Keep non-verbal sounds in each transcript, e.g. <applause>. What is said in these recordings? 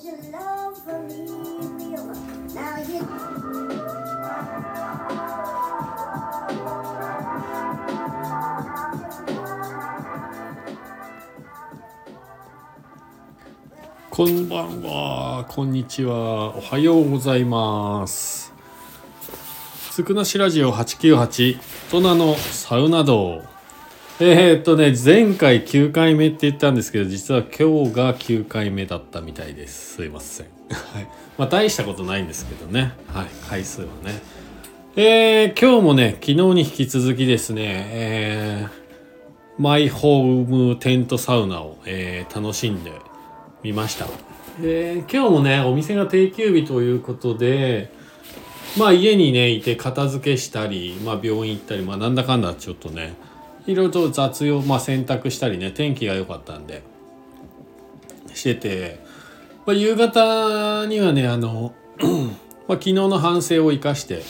こんばんは、こんにちは、おはようございます。つくなしラジオ898、大人のサウナ道。えー、っとね、前回9回目って言ったんですけど、実は今日が9回目だったみたいです。すいません。はい。まあ、大したことないんですけどね。はい。回数はね。えー、今日もね、昨日に引き続きですね、えー、マイホームテントサウナを、えー楽しんでみました。えー今日もね、お店が定休日ということで、まあ家にね、いて片付けしたり、まあ病院行ったり、まあなんだかんだちょっとね、いろいろと雑用、まあ洗濯したりね、天気が良かったんで、してて、まあ夕方にはね、あの、<clears throat> まあ昨日の反省を生かして、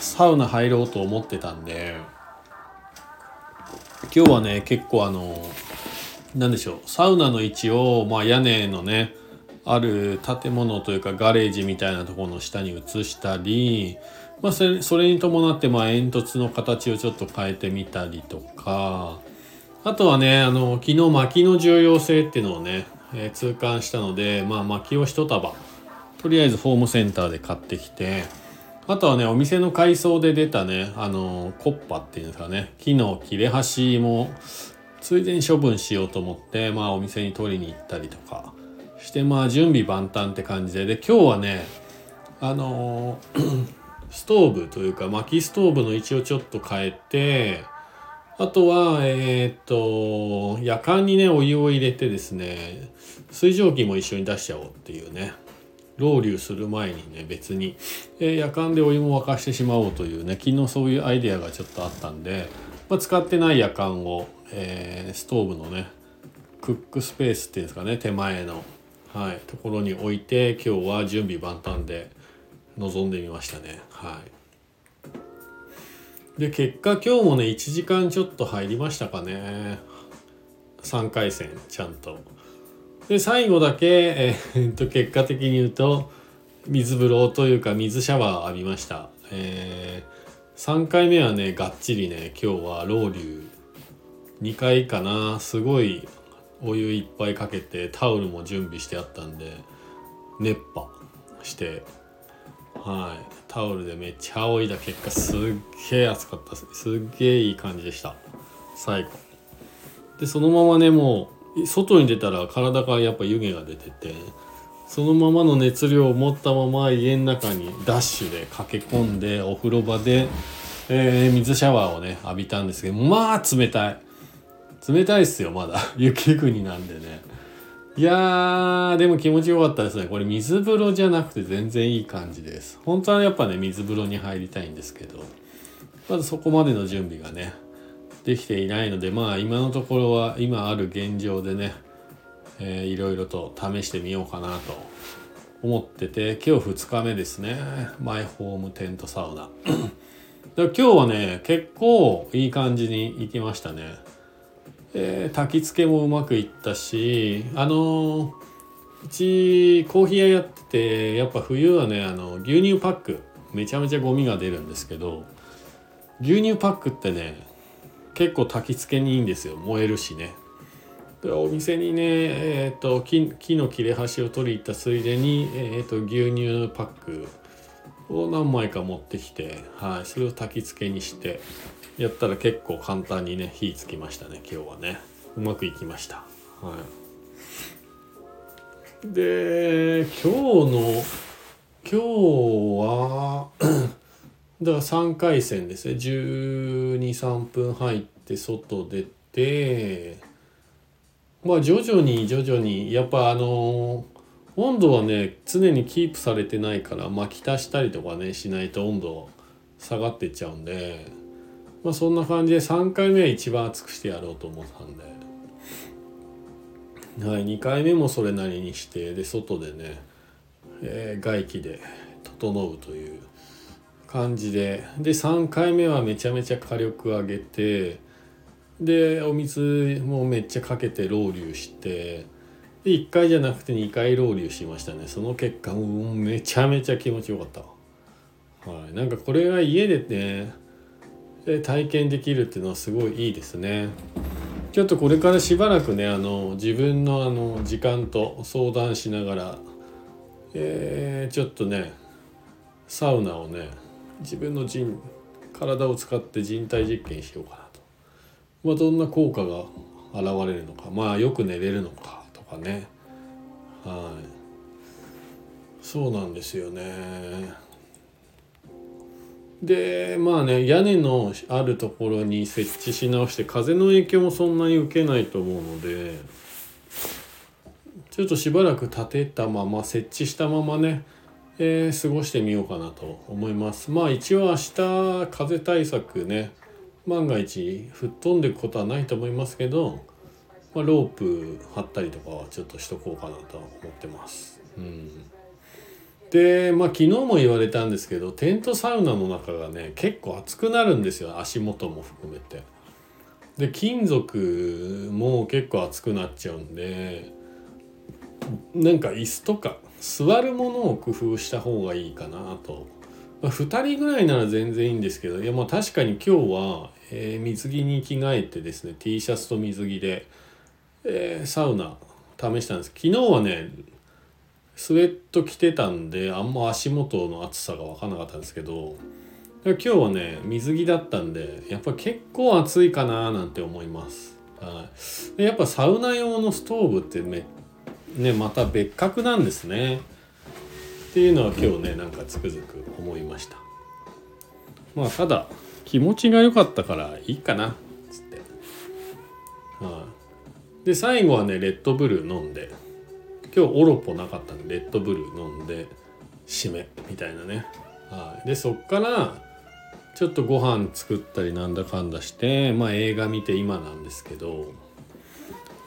サウナ入ろうと思ってたんで、今日はね、結構あの、なんでしょうサウナの位置を、まあ、屋根のねある建物というかガレージみたいなところの下に移したり、まあ、それそれに伴ってまあ煙突の形をちょっと変えてみたりとか。あとはねあの昨日薪の重要性っていうのをね、えー痛感したので、まあ、薪を一束とりあえずホームセンターで買ってきて。あとはねお店の改装で出たねあのコッパっていうんですかね木の切れ端もついでに処分しようと思って、まあお店に取りに行ったりとか。して、まあ準備万端って感じで、で、今日はね、あのーストーブというか薪ストーブの位置をちょっと変えて、あとは、えっと、夜間にね、お湯を入れてですね、水蒸気も一緒に出しちゃおうっていうね、ロウリュする前にね、別に、えー夜間でお湯も沸かしてしまおうというね、昨日そういうアイデアがちょっとあったんで、まあ、使ってない夜間を、えーストーブのねクックスペースっていうんですかね手前の、はい、ところに置いて今日は準備万端で臨んでみましたね。はい。で結果今日もね1時間ちょっと入りましたかね。3回戦ちゃんと。で最後だけ、えーっと結果的に言うと水風呂というか水シャワー浴びました。えー3回目はねがっちりね今日はロウリュ2回かな。すごいお湯いっぱいかけてタオルも準備してあったんで熱波してはい。タオルでめっちゃ仰いだ結果すっげえ暑かったすっげえいい感じでした。最後でそのままねもう外に出たら体からやっぱ湯気が出ててそのままの熱量を持ったまま家の中にダッシュで駆け込んでお風呂場で、えー水シャワーをね浴びたんですけどまあ冷たい。冷たいっすよまだ。<laughs> 雪国なんでねいやーでも気持ちよかったですね。これ水風呂じゃなくて全然いい感じです。本当はやっぱね水風呂に入りたいんですけど。まずそこまでの準備がねできていないのでまあ今のところは今ある現状でねえーいろいろと試してみようかなと思ってて今日2日目ですね。マイホームテントサウナ。で今日はね結構いい感じに行きましたね、えー焚き付けもうまくいったしあのーうちコーヒー屋やっててやっぱ冬はねあの牛乳パックめちゃめちゃゴミが出るんですけど牛乳パックってね結構焚き付けにいいんですよ。燃えるしね。でお店にね、えー、と木木の切れ端を取り行ったついでに、えー、と牛乳パックを何枚か持ってきて、はい、それを焚き付けにしてやったら結構簡単にね火つきましたね今日はね。うまくいきました。はい、で今日の今日はだから3回戦ですね。123分入って外出てまあ徐々に徐々にやっぱあの温度はね常にキープされてないから巻き足したりとかねしないと温度下がってっちゃうんでまあそんな感じで3回目は一番熱くしてやろうと思ったんで、はい、2回目もそれなりにしてで外でね、えー外気で整うという感じで。で3回目はめちゃめちゃ火力上げてでお水もめっちゃかけてロウリュしてで1回じゃなくて2回ロウリュしましたね。その結果もめちゃめちゃ気持ちよかったはいなんかこれが家でね体験できるっていうのはすごいいいですね。ちょっとこれからしばらくねあの自分のあの時間と相談しながら、えーちょっとねサウナをね自分の人体を使って人体実験しようかなと、まあ、どんな効果が現れるのか。まあよく寝れるのかとかね。はい。そうなんですよね。でまあね屋根のあるところに設置し直して風の影響もそんなに受けないと思うのでちょっとしばらく立てたまま設置したままね、えー過ごしてみようかなと思いますまあ一応明日風対策ね万が一吹っ飛んでいくことはないと思いますけど、まあ、ロープ張ったりとかはちょっとしとこうかなと思ってます。うんでまあ昨日も言われたんですけどテントサウナの中がね結構熱くなるんですよ足元も含めて。で金属も結構熱くなっちゃうんでなんか椅子とか座るものを工夫した方がいいかなと。まあ、2人ぐらいなら全然いいんですけどいやまあ確かに今日は、えー水着に着替えてですね T シャツと水着で、えーサウナ試したんです昨日はねスウェット着てたんであんま足元の暑さが分かんなかったんですけど今日はね水着だったんでやっぱ結構暑いかななんて思います。はい、でやっぱサウナ用のストーブってめねまた別格なんですね。っていうのは今日ねなんかつくづく思いました。まあただ気持ちが良かったからいいかなっつって。はい、で最後はねレッドブル飲んで今日オロポなかったんでレッドブル飲んで締めみたいなね。はい、でそっからちょっとご飯作ったりなんだかんだしてまあ映画見て今なんですけど、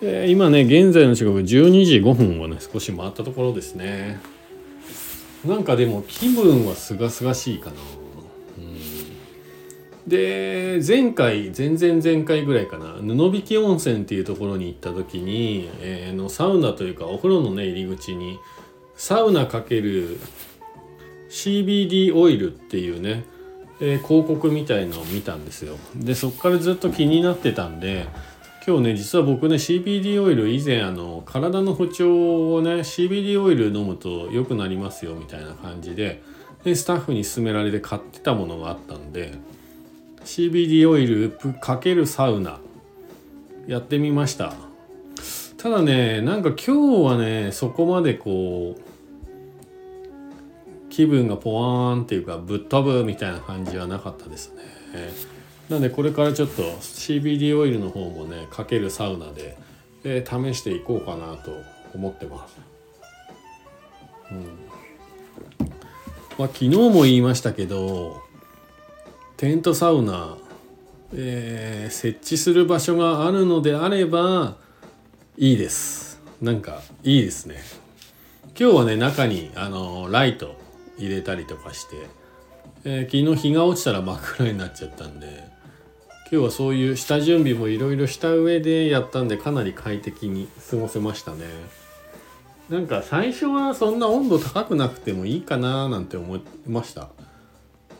えー今ね現在の時刻12時5分をね少し回ったところですね。なんかでも気分はすがすがしいかな、で前回前々前回ぐらいかな布引温泉っていうところに行った時に、えーのサウナというかお風呂のね入り口にサウナかける CBD オイルっていうね、えー広告みたいのを見たんですよ。でそこからずっと気になってたんで今日ね実は僕ね CBD オイル以前あの体の不調をね CBD オイル飲むと良くなりますよみたいな感じででスタッフに勧められて買ってたものがあったんで CBD オイルかけるサウナやってみました。ただねなんか今日はねそこまでこう気分がポワーンっていうかぶっ飛ぶみたいな感じはなかったですね。なんでこれからちょっと CBD オイルの方もねかけるサウナで、えー試していこうかなと思ってます、うん。まあ、昨日も言いましたけどテントサウナ、えー設置する場所があるのであればいいです。なんかいいですね。今日はね中にあのライト入れたりとかして、えー昨日日が落ちたら真っ暗になっちゃったんで今日はそういう下準備もいろいろした上でやったんでかなり快適に過ごせましたね。なんか最初はそんな温度高くなくてもいいかななんて思いました。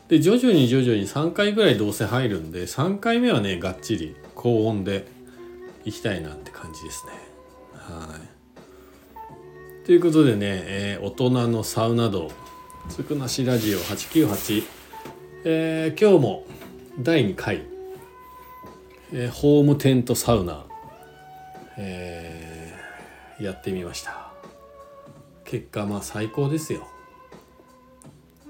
で徐々に徐々に3回ぐらいどうせ入るんで3回目はねがっちり高温でいきたいなって感じですね。はい。ということでね、えー大人のサウナ道つくなしラジオ898、えー今日も第2回、えーホームテントサウナ、えーやってみました。結果まあ最高ですよ。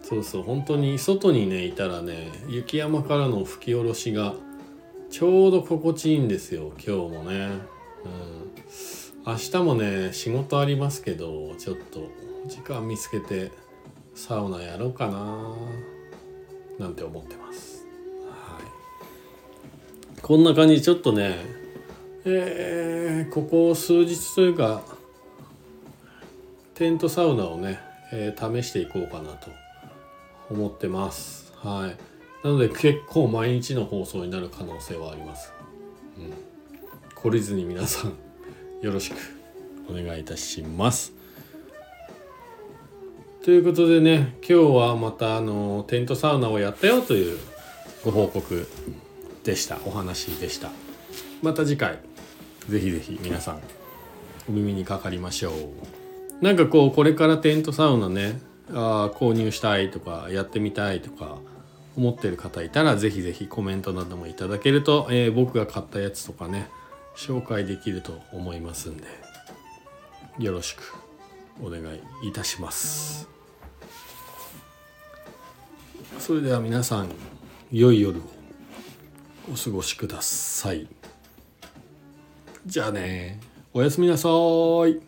そうそう本当に外にねいたらね雪山からの吹き下ろしがちょうど心地いいんですよ今日もね、うん、明日もね仕事ありますけどちょっと時間見つけてサウナやろうかななんて思ってます。はい。こんな感じちょっとねえーここ数日というかテントサウナをね、えー試していこうかなと。思ってます。はい。なので結構毎日の放送になる可能性はあります、うん、懲りずに皆さん <laughs> よろしくお願いいたします。ということでね今日はまたあのテントサウナをやったよというご報告でした。お話でした。また次回ぜひぜひ皆さんお耳にかかりましょう。なんかこうこれからテントサウナねあ購入したいとかやってみたいとか思ってる方いたらぜひぜひコメントなどもいただけると、えー僕が買ったやつとかね紹介できると思いますんでよろしくお願いいたします。それでは皆さん良い夜をお過ごしください。じゃあねおやすみなさーい。